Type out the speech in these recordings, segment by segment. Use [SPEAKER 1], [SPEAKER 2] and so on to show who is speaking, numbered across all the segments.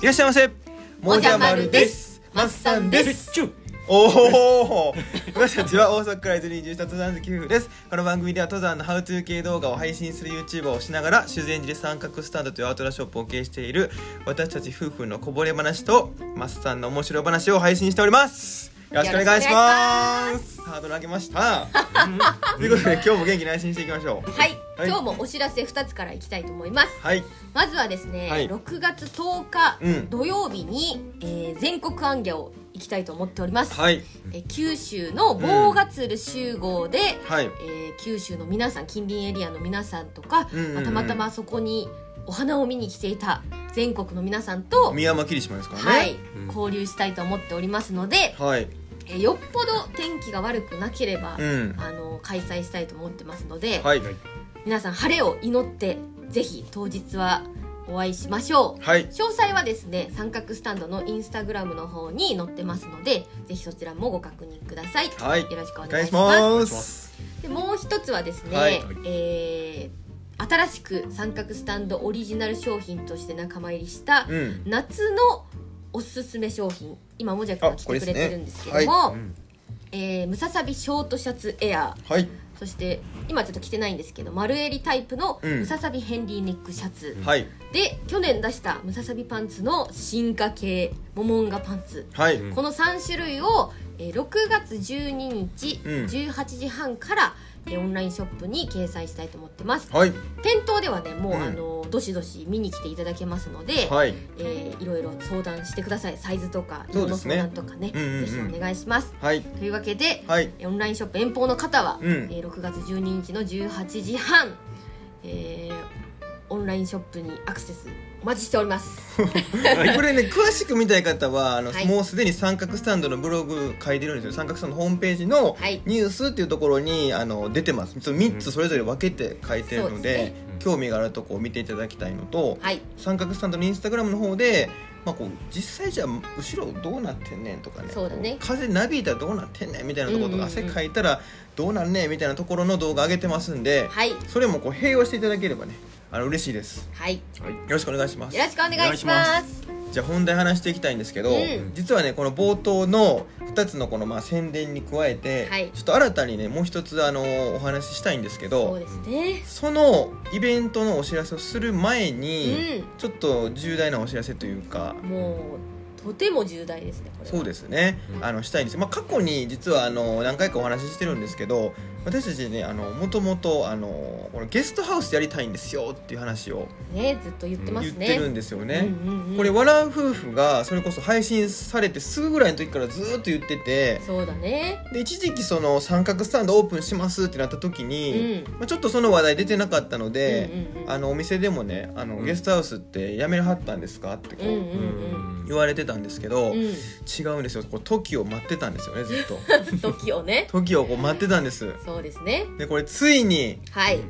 [SPEAKER 1] いらっしゃいませ。
[SPEAKER 2] もじゃまるです。
[SPEAKER 1] マッサンです。
[SPEAKER 3] チュ
[SPEAKER 1] おお私たちは大阪から伊豆に移住した登山好き夫婦です。この番組では登山のハウトゥー系動画を配信する YouTuber をしながら修善寺で三角スタンドというアウトドアショップを経営している私たち夫婦のこぼれ話とマッサンの面白い話を配信しておりますよろしくお願いします。ハードル上げました。ということで今日も元気に配信していきましょう。
[SPEAKER 2] はい、
[SPEAKER 1] はい。
[SPEAKER 2] 今日もお知らせ2つからいきたいと思います。
[SPEAKER 1] はい。
[SPEAKER 2] まずはですね、
[SPEAKER 1] はい。
[SPEAKER 2] 6月10日、
[SPEAKER 1] うん。
[SPEAKER 2] 土曜日に、えー全国行脚を行きたいと思っております、
[SPEAKER 1] はい。
[SPEAKER 2] えー九州の棒ヶ鶴集合で、
[SPEAKER 1] はい。
[SPEAKER 2] えー九州の皆さん近隣エリアの皆さんとか、
[SPEAKER 1] うんうんうん。
[SPEAKER 2] まあたまたまそこにお花を見に来ていた全国の皆さんと、
[SPEAKER 1] 宮山霧島ですからね。
[SPEAKER 2] はい
[SPEAKER 3] うん。
[SPEAKER 2] 交流したいと思っておりますので、
[SPEAKER 1] はい。
[SPEAKER 2] えーよっぽど天気が悪くなければ、
[SPEAKER 1] うん。
[SPEAKER 2] あの開催したいと思ってますので、
[SPEAKER 1] はい。
[SPEAKER 2] 皆さん晴れを祈ってぜひ当日はお会いしましょう。
[SPEAKER 1] はい。
[SPEAKER 2] 詳細はですね三角スタンドのインスタグラムの方に載ってますのでぜひそちらもご確認ください、
[SPEAKER 1] はい。
[SPEAKER 2] よろしくお
[SPEAKER 1] お願いし
[SPEAKER 2] 願いします
[SPEAKER 1] ます。
[SPEAKER 2] でもう一つはですね、
[SPEAKER 1] はい。
[SPEAKER 2] えー新しく三角スタンドオリジナル商品として仲間入りした
[SPEAKER 1] うん。
[SPEAKER 2] 夏のおすすめ商品。今もじゃくんが来てくれてるんですけども、
[SPEAKER 1] あこ
[SPEAKER 3] うん
[SPEAKER 2] えームササビショートシャツエア。ー
[SPEAKER 1] はい。
[SPEAKER 2] そして今ちょっと着てないんですけど丸襟タイプの
[SPEAKER 1] うん。
[SPEAKER 2] ムササビヘンリーネックシャツ、
[SPEAKER 1] はい。
[SPEAKER 2] で去年出したムササビパンツの進化系モモンガパンツ。
[SPEAKER 1] はい、
[SPEAKER 3] うん
[SPEAKER 2] この3種類を、えー6月12日、
[SPEAKER 1] うん。
[SPEAKER 2] 18時半から、えーオンラインショップに掲載したいと思ってます。
[SPEAKER 1] はい。
[SPEAKER 2] 店頭ではねもう、
[SPEAKER 1] うん。
[SPEAKER 2] あのどしどし見に来ていただけますので、
[SPEAKER 1] はい。
[SPEAKER 2] えーいろいろ相談してください。サイズとか色の
[SPEAKER 1] そうですね。
[SPEAKER 2] 相談とかね
[SPEAKER 1] うんうんうん。
[SPEAKER 2] ぜひお願いします。
[SPEAKER 1] はい。
[SPEAKER 2] というわけで、
[SPEAKER 1] はい。
[SPEAKER 2] オンラインショップ遠方の方は、
[SPEAKER 1] うん。
[SPEAKER 2] えー6月12日の18時半、えーオンラインショップにアクセスお待ちしております。
[SPEAKER 1] これね詳しく見たい方はあの、
[SPEAKER 2] はい。
[SPEAKER 1] もうすでに三角スタンドのブログ書いてるんですよ。三角スタンドのホームページの
[SPEAKER 2] はい。
[SPEAKER 1] ニュースっていうところにあの出てます。その3つそれぞれ分けて書いてるので,、
[SPEAKER 2] そうですね。
[SPEAKER 1] 興味があるとこを見ていただきたいのと、
[SPEAKER 2] はい。
[SPEAKER 1] 三角スタンドのインスタグラムの方で、まあ、こう実際じゃあ後ろどうなってんねんとかね
[SPEAKER 2] そうだね。
[SPEAKER 1] 風なびいたらどうなってんねんみたいなところとか、汗かいたらどうなんねんみたいなところの動画上げてますんで、
[SPEAKER 2] はい。
[SPEAKER 1] それもこう併用していただければねあの嬉しいです。
[SPEAKER 2] はい。
[SPEAKER 3] はい。
[SPEAKER 1] よろしくお願いします。
[SPEAKER 2] よろしくお願いします
[SPEAKER 1] じゃあ本題話していきたいんですけど、
[SPEAKER 2] うん。
[SPEAKER 1] 実はねこの冒頭の2つのこのまあ宣伝に加えて、
[SPEAKER 2] はい。
[SPEAKER 1] ちょっと新たにねもう一つあのお話ししたいんですけど
[SPEAKER 2] そうですね。
[SPEAKER 1] そのイベントのお知らせをする前に、
[SPEAKER 2] う
[SPEAKER 1] ちょっと重大なお知らせというか
[SPEAKER 2] もうとても重大ですねこれは
[SPEAKER 1] そうですね、
[SPEAKER 3] うん
[SPEAKER 1] あのしたいんです、まあ、過去に実はあの何回かお話ししてるんですけど私たちねあのもともとあのこのゲストハウスやりたいんですよっていう話を
[SPEAKER 2] ねずっと言ってますね。
[SPEAKER 1] 言ってるんですよね、
[SPEAKER 2] うんうんうん。
[SPEAKER 1] これ笑う夫婦がそれこそ配信されてすぐぐらいの時からずーっと言ってて
[SPEAKER 2] そうだね。
[SPEAKER 1] で一時期その三角スタンドオープンしますってなった時に、
[SPEAKER 2] うん。
[SPEAKER 1] まあ、ちょっとその話題出てなかったので、
[SPEAKER 2] うんうんうん。
[SPEAKER 1] あのお店でもねあの、
[SPEAKER 3] うん。
[SPEAKER 1] ゲストハウスってやめはったんですかってこう、
[SPEAKER 2] うんうんうん。
[SPEAKER 1] 言われてたんですけど、
[SPEAKER 2] う
[SPEAKER 1] 違うんですよ。こう時を待ってたんですよねずっと。
[SPEAKER 2] ん 時をね。
[SPEAKER 1] 時をこう待ってたんです
[SPEAKER 2] そうですね。
[SPEAKER 1] でこれついに
[SPEAKER 2] はい。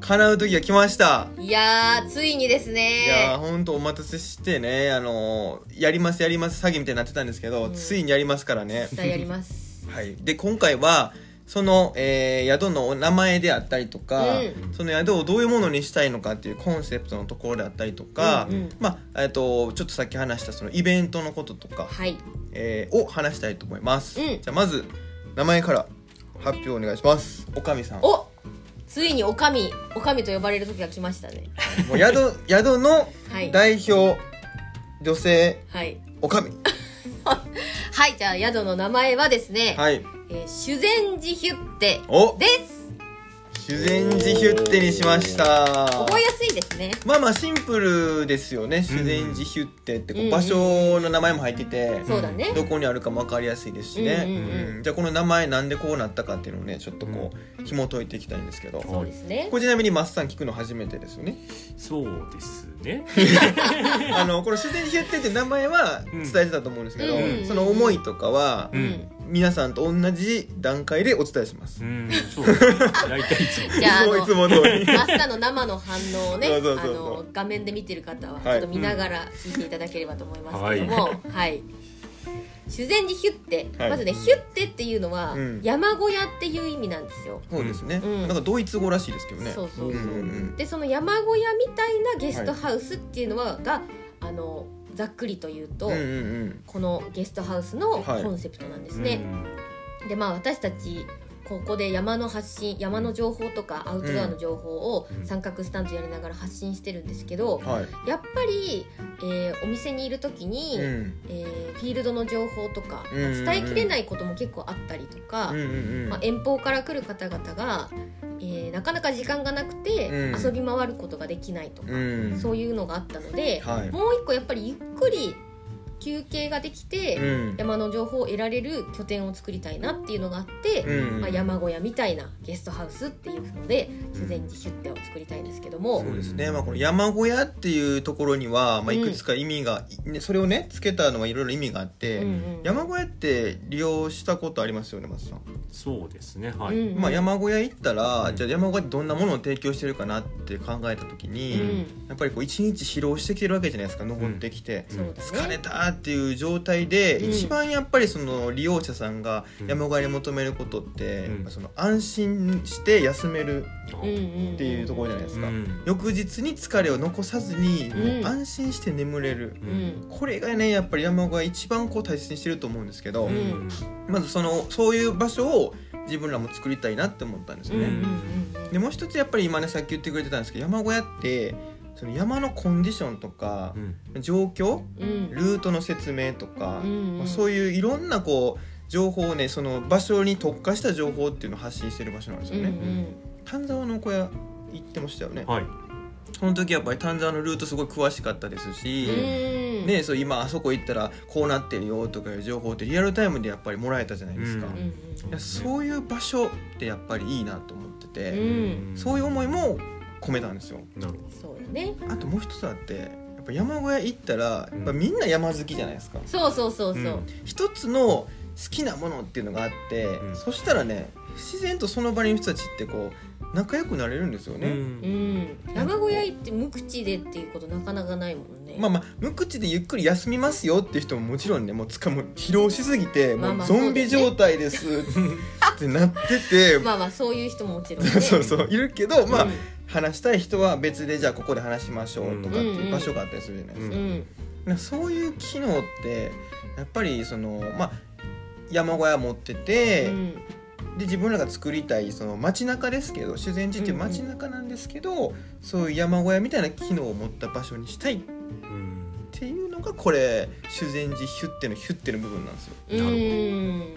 [SPEAKER 1] 叶う時が来ました。
[SPEAKER 2] いやーついにです
[SPEAKER 1] いやー
[SPEAKER 2] ね
[SPEAKER 1] ほんとお待たせしてねあのーやりますやります詐欺みたいになってたんですけど、
[SPEAKER 2] うん。
[SPEAKER 1] ついにやりますからね。
[SPEAKER 2] 実際やります。
[SPEAKER 1] はい。で今回はその、えー宿のお名前であったりとか、
[SPEAKER 2] うん。
[SPEAKER 1] その宿をどういうものにしたいのかっていうコンセプトのところであったりとか、
[SPEAKER 2] うんうん。
[SPEAKER 1] まあえっとちょっとさっき話したそのイベントのこととか、
[SPEAKER 2] はい。
[SPEAKER 1] えーを話したいと思います、
[SPEAKER 2] うん。
[SPEAKER 1] じゃあまず名前から発表お願いします。おかみさん。も
[SPEAKER 2] おついにおかみおかみと呼ばれる時が来ましたね。
[SPEAKER 1] う宿 宿の
[SPEAKER 2] はい。
[SPEAKER 1] 代表女性
[SPEAKER 2] はい。
[SPEAKER 1] おかみ。
[SPEAKER 2] はいじゃあ宿の名前はですね、
[SPEAKER 1] はい。
[SPEAKER 2] えー修善寺ヒュッテ
[SPEAKER 1] お。
[SPEAKER 2] です。
[SPEAKER 1] 修善寺ヒュッテにしました。
[SPEAKER 2] 覚えやすいですね。
[SPEAKER 1] まあまあシンプルですよね。修善寺ヒュッテってこ
[SPEAKER 2] う
[SPEAKER 1] 場所の名前も入ってて、
[SPEAKER 2] そうだね。
[SPEAKER 1] どこにあるかも分かりやすいですしね、
[SPEAKER 2] うんうんうん。
[SPEAKER 1] うん。じゃあこの名前なんでこうなったかっていうのをねちょっとこう紐解いていきたいんですけど、
[SPEAKER 2] そうですね。
[SPEAKER 1] これちなみにマッサン聞くの初めてですよね。
[SPEAKER 3] そうですね。
[SPEAKER 1] あのこの修善寺ヒュッテって名前は伝えてたと思うんですけど、
[SPEAKER 2] うん。
[SPEAKER 1] その思いとかは、
[SPEAKER 2] うん、
[SPEAKER 3] うん
[SPEAKER 1] 皆さんと同じ段階でお伝えします、
[SPEAKER 3] うんそう大体いつも。
[SPEAKER 2] じゃああの
[SPEAKER 1] いつも通り。
[SPEAKER 2] マスターの生の反応をね
[SPEAKER 1] そうそうそう。そう
[SPEAKER 2] あの画面で見てる方はち
[SPEAKER 1] はい。
[SPEAKER 2] ょっと見ながら聞いていただければと思いますけども、はい。修善寺ヒュッテ、
[SPEAKER 1] はい。
[SPEAKER 2] まずねヒュッテっていうのは、
[SPEAKER 1] うん
[SPEAKER 2] 山小屋っていう意味なんですよ。
[SPEAKER 1] そうですね、
[SPEAKER 2] うん。
[SPEAKER 1] なんかドイツ語らしいですけどね。
[SPEAKER 2] そうそうそう。
[SPEAKER 1] うんうんうん。
[SPEAKER 2] でその山小屋みたいなゲストハウスっていうのは、があのざっくりと言うと、
[SPEAKER 1] うんうんうん。
[SPEAKER 2] このゲストハウスの
[SPEAKER 1] はい。
[SPEAKER 2] コンセプトなんですね。でまあ私たちここで山の発信山の情報とかアウトドアの情報を
[SPEAKER 3] うん。
[SPEAKER 2] 三角スタンドやりながら発信してるんですけど、
[SPEAKER 1] はい。
[SPEAKER 2] やっぱり、えーお店にいる時に、
[SPEAKER 1] うん。
[SPEAKER 2] えーフィールドの情報とか、
[SPEAKER 1] うんうんうん。
[SPEAKER 2] 伝えきれないことも結構あったりとか、
[SPEAKER 1] うんうんうん。
[SPEAKER 2] まあ、遠方から来る方々が、えーなかなか時間がなくて、
[SPEAKER 1] うん。
[SPEAKER 2] 遊び回ることができないとか、
[SPEAKER 1] うん。
[SPEAKER 2] そういうのがあったので、
[SPEAKER 1] はい。
[SPEAKER 2] もう一個やっぱりゆっくり休憩ができて、
[SPEAKER 1] うん。
[SPEAKER 2] 山の情報を得られる拠点を作りたいなっていうのがあって、
[SPEAKER 1] うん。
[SPEAKER 2] まあ、山小屋みたいなゲストハウスっていうので自然寺出店を作りたいんですけども、
[SPEAKER 1] そうですね、まあ、この山小屋っていうところには、まあ、いくつか意味が、ねそれをねつけたのはいろいろ意味があって、
[SPEAKER 2] うんうん
[SPEAKER 1] 山小屋って利用したことありますよね松さん、
[SPEAKER 3] そうですね。はい、
[SPEAKER 2] うんうん。
[SPEAKER 1] まあ、山小屋行ったら、
[SPEAKER 3] うん。
[SPEAKER 1] じゃあ山小屋ってどんなものを提供してるかなって考えた時に、
[SPEAKER 2] うん。
[SPEAKER 1] やっぱりこう一日疲労してきてるわけじゃないですか。登ってきて。
[SPEAKER 2] そうだね。
[SPEAKER 1] 疲れたっていう状態で、
[SPEAKER 2] うん。
[SPEAKER 1] 一番やっぱりその利用者さんが山小屋に求めることって、その安心して休めるっていうところじゃないですか、
[SPEAKER 3] うん。
[SPEAKER 1] 翌日に疲れを残さずに、安心して眠れる、
[SPEAKER 2] うん。
[SPEAKER 1] これがねやっぱり山小屋一番こう大切にしてると思うんですけど、
[SPEAKER 2] うん。
[SPEAKER 1] まずそのそういう場所を自分らも作りたいなって思ったんですよね、
[SPEAKER 2] うんうんうん。
[SPEAKER 1] でもう一つやっぱり今ねさっき言ってくれてたんですけど山小屋ってその山のコンディションとか
[SPEAKER 3] う、ん。
[SPEAKER 1] 状況
[SPEAKER 2] うん。
[SPEAKER 1] ルートの説明とか、
[SPEAKER 2] うんうん。
[SPEAKER 1] まあそういういろんなこう情報をねその場所に特化した情報っていうのを発信してる場所なんですよね、
[SPEAKER 2] うん
[SPEAKER 1] 丹沢の小屋行ってましたよね、
[SPEAKER 3] はい。
[SPEAKER 1] その時やっぱり丹沢のルートすごい詳しかったですし、
[SPEAKER 2] うん。
[SPEAKER 1] ね、そう今あそこ行ったらこうなってるよとかいう情報ってリアルタイムでやっぱりもらえたじゃないですか、
[SPEAKER 3] うん
[SPEAKER 1] そういう場所ってやっぱりいいなと思ってて、
[SPEAKER 2] うん。
[SPEAKER 1] そういう思いも込めたんですよ。
[SPEAKER 3] なるほ
[SPEAKER 2] そうだね。
[SPEAKER 1] あともう一つあってやっぱ山小屋行ったらやっぱみんな山好きじゃないですか、
[SPEAKER 2] そうそうそうそう、
[SPEAKER 3] うん。
[SPEAKER 1] 一つの好きなものっていうのがあって、
[SPEAKER 3] うん。
[SPEAKER 1] そしたらね自然とその場にいる人たちってこう仲良くなれるんですよ
[SPEAKER 3] ど
[SPEAKER 1] ね、
[SPEAKER 2] うん、山小屋行って無口でっていうことなかなかないもんね、
[SPEAKER 1] まあまあ無口でゆっくり休みますよっていう人ももちろんねもうつかも疲労しすぎて
[SPEAKER 2] まあまあ
[SPEAKER 1] もうゾンビ状態ですってなってて、
[SPEAKER 2] まあまあそういう人ももちろんね。
[SPEAKER 1] そうそう。いるけどまあ、
[SPEAKER 2] うん
[SPEAKER 1] 話したい人は別でじゃあここで話しましょうとかって
[SPEAKER 2] うん
[SPEAKER 1] いう場所があったりするじゃないですか,、
[SPEAKER 2] うん
[SPEAKER 1] そういう機能ってやっぱりそのまあ山小屋持ってて、
[SPEAKER 2] うん。
[SPEAKER 1] で自分らが作りたいその街中ですけど修善寺っていう街中なんですけど、そういう山小屋みたいな機能を持った場所にしたいっ
[SPEAKER 3] うん
[SPEAKER 1] ていうのがこれ修善寺ヒュッテのヒュッテの部分なんですよ。
[SPEAKER 2] うん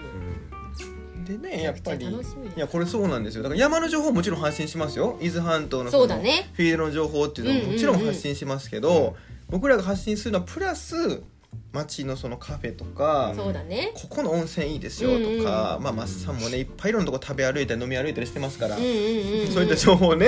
[SPEAKER 1] でねやっぱりいやこれそうなんですよ。だから山の情報もちろん発信しますよ。伊豆半島の
[SPEAKER 2] そう
[SPEAKER 1] の
[SPEAKER 2] だね。
[SPEAKER 1] フィールドの情報っていうのももちろん発信しますけど、僕らが発信するのはプラス街のそのカフェとか、
[SPEAKER 2] そうだね。
[SPEAKER 1] ここの温泉いいですよとか、まあマスさんもねいっぱいいろんなとこ食べ歩いたり飲み歩いたりしてますから、そういった情報をね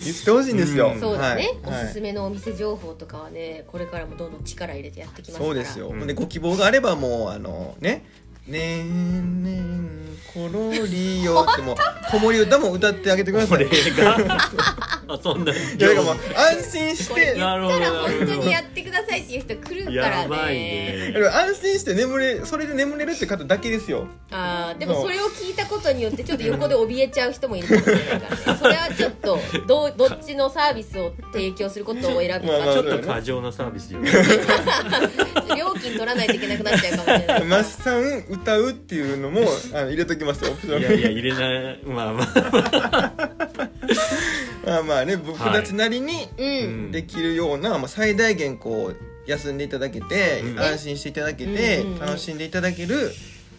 [SPEAKER 1] 言ってほしいんですよ。
[SPEAKER 3] うん。
[SPEAKER 2] そうだね、
[SPEAKER 1] はい。
[SPEAKER 2] おすすめのお店情報とかはねこれからもどんどん力入れてやってきますから。
[SPEAKER 1] そうですよ、
[SPEAKER 3] うん。
[SPEAKER 1] でご希望があればもうあのね「ねんねんころりよ」ってもう子守歌も歌ってあげてください
[SPEAKER 3] あそんな。い
[SPEAKER 1] やだ安心し
[SPEAKER 2] これ言
[SPEAKER 1] て
[SPEAKER 2] ったら
[SPEAKER 3] なるほどなるほど
[SPEAKER 2] 本当にやってくださいっていう人来るから
[SPEAKER 3] やばい
[SPEAKER 2] ね。
[SPEAKER 3] ね
[SPEAKER 1] だから安心して眠れそれで眠れるって方だけですよ。
[SPEAKER 2] あーでもそれを聞いたことによってちょっと横で怯えちゃう人もいるかもしれないからねそれはちょっとどうどっちのサービスを提供することを選ぶか。
[SPEAKER 1] まあまあ
[SPEAKER 3] ちょっと過剰なサービスじゃない
[SPEAKER 2] 料金取らないといけなくなっちゃうかもしれない。
[SPEAKER 1] マスさん歌うっていうのもあの入れときますよオプション。
[SPEAKER 3] いやいや入れないまあまあ
[SPEAKER 1] まあまあね僕たちなりにできるような、まあ、最大限こう休んでいただけて、
[SPEAKER 3] うん。
[SPEAKER 1] 安心していただけて、
[SPEAKER 2] うん。うん。うん
[SPEAKER 1] 楽しんでいただける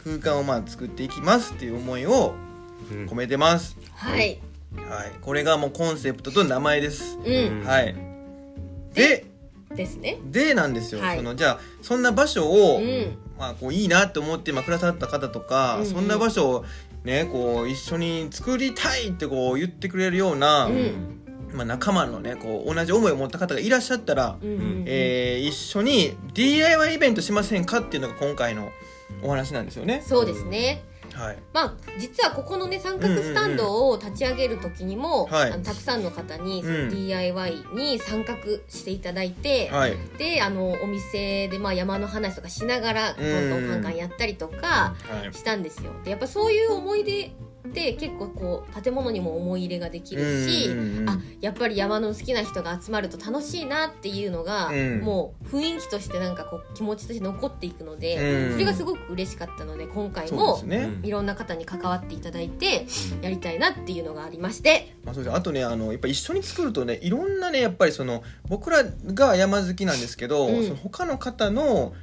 [SPEAKER 1] 空間をまあ作っていきますっていう思いを
[SPEAKER 3] うん。
[SPEAKER 1] 込めてます、
[SPEAKER 2] はい。
[SPEAKER 1] はい、これがもうコンセプトと名前です、
[SPEAKER 2] うん、
[SPEAKER 1] はい。で
[SPEAKER 2] ですね。
[SPEAKER 1] でなんですよ、
[SPEAKER 2] はい。
[SPEAKER 1] そのじゃあそんな場所を、
[SPEAKER 2] うん。
[SPEAKER 1] まあ、こういいなと思って今くださった方とか、
[SPEAKER 2] うんうん。
[SPEAKER 1] そんな場所をねこう一緒に作りたいってこう言ってくれるような、
[SPEAKER 2] うん。
[SPEAKER 1] まあ、仲間のねこう同じ思いを持った方がいらっしゃったら、
[SPEAKER 2] うんうん
[SPEAKER 1] えー一緒に DIY イベントしませんかっていうのが今回のお話なんですよね。
[SPEAKER 2] そうですね
[SPEAKER 1] はい、
[SPEAKER 2] まあ実はここのね三角スタンドを立ち上げる時にも、
[SPEAKER 1] はい。
[SPEAKER 2] あのたくさんの方に
[SPEAKER 1] うん。
[SPEAKER 2] DIY に参画していただいて、
[SPEAKER 1] はい。
[SPEAKER 2] であのお店でまあ山の話とかしながらどんどんカンカンやったりとか
[SPEAKER 1] はい。
[SPEAKER 2] したんですよ。でやっぱそういう思い出って結構こう建物にも思い入れができるし、
[SPEAKER 1] うんうんうん
[SPEAKER 2] あやっぱり山の好きな人が集まると楽しいなっていうのが、
[SPEAKER 1] うん。
[SPEAKER 2] もう雰囲気としてなんかこう気持ちとして残っていくので、
[SPEAKER 1] うん。
[SPEAKER 2] それがすごく嬉しかったので今回もいろんな方に関わっていただいてやりたいなっていうのがありまして。
[SPEAKER 1] まあ、そうです。あとねあのやっぱ一緒に作るとねいろんなねやっぱりその僕らが山好きなんですけど、
[SPEAKER 2] うん。
[SPEAKER 1] その他の方の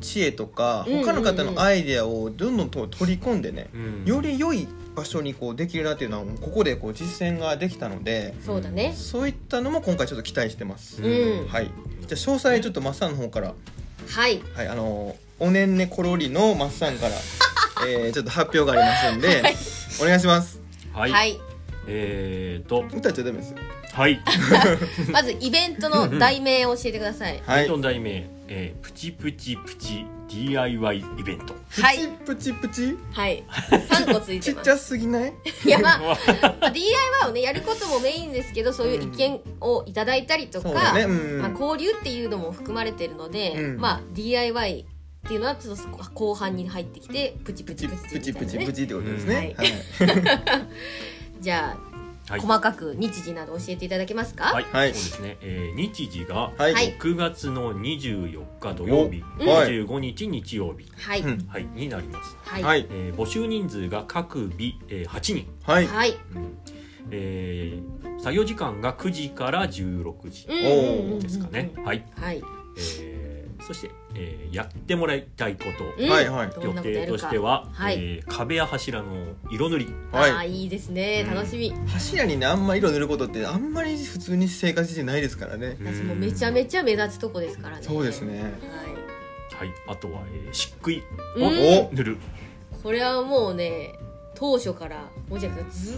[SPEAKER 1] 知恵とか他の方のアイデアをどんどんと取り込んでね、
[SPEAKER 3] うん。
[SPEAKER 1] より良い場所にこうできるなっていうのはここでこう実践ができたので
[SPEAKER 2] そうだね。
[SPEAKER 1] そういったのも今回ちょっと期待してます、
[SPEAKER 2] うん。
[SPEAKER 1] はい。じゃあ詳細ちょっとマッサンの方から。
[SPEAKER 2] はい。
[SPEAKER 1] はいあのおねんねころりのマッサンから、えーちょっと発表がありますんで、お願いします。
[SPEAKER 3] はい、
[SPEAKER 2] はい。
[SPEAKER 3] えーと。
[SPEAKER 1] 歌っちゃダメですよ。
[SPEAKER 3] はい。
[SPEAKER 2] まずイベントの題名を教えてください。
[SPEAKER 1] はい。
[SPEAKER 3] イベントの題名、えープチプチプチ DIY イベント。
[SPEAKER 2] はい。
[SPEAKER 1] プチプチ
[SPEAKER 2] はい。3個ついてます。
[SPEAKER 1] ちっちゃすぎない？
[SPEAKER 2] いやまあ まあ DIY をねやることもメインですけどそういう意見をいただいたりとか、
[SPEAKER 1] そうだね。うん。
[SPEAKER 2] まあ、交流っていうのも含まれてるので、
[SPEAKER 1] うん。
[SPEAKER 2] まあ DIY っていうのはちょっと後半に入ってきてプチプチ
[SPEAKER 1] プチ
[SPEAKER 2] プチ
[SPEAKER 1] プチプチプ
[SPEAKER 2] みたいなね。
[SPEAKER 1] チってことですね、
[SPEAKER 2] うん。
[SPEAKER 1] はい。
[SPEAKER 2] じゃあ、
[SPEAKER 3] はい。
[SPEAKER 2] 細かく日時など教えていただけますか？
[SPEAKER 3] はい、
[SPEAKER 1] はい。
[SPEAKER 3] そうですね、えー日時が
[SPEAKER 1] はい。
[SPEAKER 2] はい。
[SPEAKER 3] 6月の24日土曜日、
[SPEAKER 1] おはい。
[SPEAKER 3] 25日日曜日、
[SPEAKER 2] はい、
[SPEAKER 1] うん。
[SPEAKER 3] はい、になります、
[SPEAKER 2] はい。
[SPEAKER 3] えー募集人数が各日、えー8人、
[SPEAKER 1] はい。
[SPEAKER 3] うん。えー作業時間が9時から16時
[SPEAKER 2] うん。うんうん。うん。
[SPEAKER 3] ですかね、はい、
[SPEAKER 2] はい、
[SPEAKER 3] えーそして、えーやってもらいたいこと、
[SPEAKER 2] うん。
[SPEAKER 1] はいはい。
[SPEAKER 2] ど
[SPEAKER 3] 予定
[SPEAKER 2] んなこと
[SPEAKER 3] しては、
[SPEAKER 2] はい。
[SPEAKER 3] えー壁や柱の色塗り。
[SPEAKER 1] はい。
[SPEAKER 2] ああいいですね。
[SPEAKER 3] うん。
[SPEAKER 2] 楽しみ、
[SPEAKER 1] 柱にねあんま色塗ることってあんまり普通に生活してないですからね、
[SPEAKER 2] 私もめちゃめちゃ目立つとこですからね。
[SPEAKER 1] そうですね。
[SPEAKER 2] はい。
[SPEAKER 3] はい、あとは、えー漆喰
[SPEAKER 2] うん。
[SPEAKER 3] を塗る、
[SPEAKER 2] これはもうね当初からもじゃくんず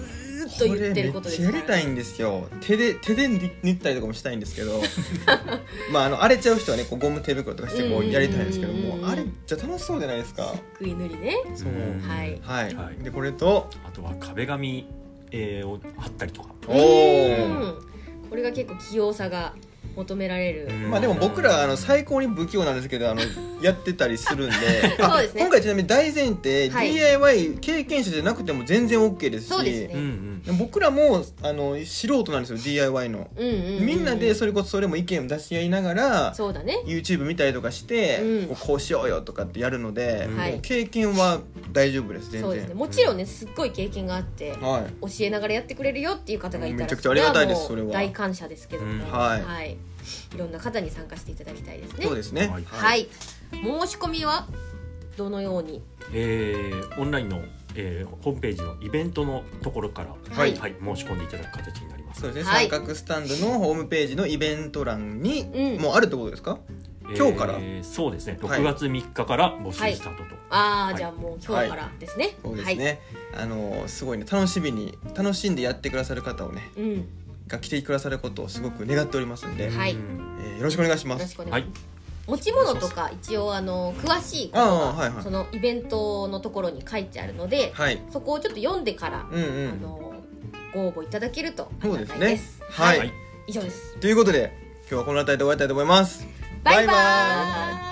[SPEAKER 2] ーっと言ってることですから、
[SPEAKER 1] これめっちゃやりたいんですよ。手で手で塗ったりとかもしたいんですけど。まああの荒れちゃう人はねこうゴム手袋とかしてこ
[SPEAKER 2] う
[SPEAKER 1] やりたいんですけどもあれじゃ楽しそうじゃないですか。
[SPEAKER 2] 食い塗りね。
[SPEAKER 1] そう。
[SPEAKER 3] うん
[SPEAKER 2] はい。
[SPEAKER 1] はい、
[SPEAKER 3] はい。
[SPEAKER 1] でこれと
[SPEAKER 3] あとは壁紙、えーを貼ったりとか、
[SPEAKER 1] お
[SPEAKER 2] う
[SPEAKER 1] お
[SPEAKER 2] ん。これが結構器用さが求められる、
[SPEAKER 3] うん。
[SPEAKER 1] まあでも僕らあの最高に不器用なんですけどあの やってたりするんで。あ
[SPEAKER 2] そうですね。
[SPEAKER 1] 今回ちなみに大前提、
[SPEAKER 2] はい。
[SPEAKER 1] DIY 経験者じゃなくても全然 OK ですし。
[SPEAKER 2] そうですね。
[SPEAKER 1] 僕らもあの素人なんですよ DIY の、
[SPEAKER 2] うんうんうん
[SPEAKER 1] みんなでそれこそそれも意見を出し合いながら
[SPEAKER 2] そうだね。
[SPEAKER 1] YouTube 見たりとかして、
[SPEAKER 2] うん。
[SPEAKER 1] こうこうしようよとかってやるので、
[SPEAKER 3] はい。
[SPEAKER 1] もう経験は大丈夫です全然。
[SPEAKER 2] そうですね。もちろんねすっごい経験があって
[SPEAKER 1] はい。
[SPEAKER 2] 教えながらやってくれるよっていう方がいたら
[SPEAKER 1] めちゃくちゃありがたいです
[SPEAKER 2] もう
[SPEAKER 1] それは。
[SPEAKER 2] 大感謝ですけども、
[SPEAKER 3] うん。
[SPEAKER 1] はい。
[SPEAKER 2] いろんな方に参加していただきたいですね。
[SPEAKER 1] そうですね。
[SPEAKER 3] はい。
[SPEAKER 2] はい、申し込みはどのように？
[SPEAKER 3] えーオンラインの、えーホームページのイベントのところから、
[SPEAKER 2] はい。
[SPEAKER 3] 申し込んでいただく形になります。
[SPEAKER 1] そうですね、
[SPEAKER 2] はい。
[SPEAKER 1] 三角スタンドのホームページのイベント欄に、
[SPEAKER 2] うん。
[SPEAKER 1] もうあるってことですか？今日から？
[SPEAKER 3] えーそうですね。
[SPEAKER 1] はい。
[SPEAKER 3] 6月3日から募集スタートと。
[SPEAKER 2] ああ、
[SPEAKER 3] はい。
[SPEAKER 2] じゃあもう今日からですね、
[SPEAKER 1] そうですね、あのすごいね。楽しみに楽しんでやってくださる方をね
[SPEAKER 2] はい、うん、よ
[SPEAKER 1] が来てくださることをすごく願っておりますんで、
[SPEAKER 2] はい。
[SPEAKER 3] うん
[SPEAKER 1] えーよろしくお願いします。
[SPEAKER 2] ろしくお願
[SPEAKER 3] はいい
[SPEAKER 2] します、持ち物とか一応あの詳しいこと
[SPEAKER 1] あ
[SPEAKER 2] が、
[SPEAKER 1] あはいはい。
[SPEAKER 2] そのイベントのところに書いてあるので、
[SPEAKER 1] はい。
[SPEAKER 2] そこをちょっと読んでから、
[SPEAKER 1] うんうん。
[SPEAKER 2] あのご応募いただけるとありが
[SPEAKER 1] そうですね。
[SPEAKER 2] たいです。
[SPEAKER 1] はい、
[SPEAKER 3] はい。
[SPEAKER 2] 以上です。
[SPEAKER 1] ということで今日はこの辺りで終わりたいと思います。
[SPEAKER 2] バイバ
[SPEAKER 1] バイバ
[SPEAKER 2] ーイ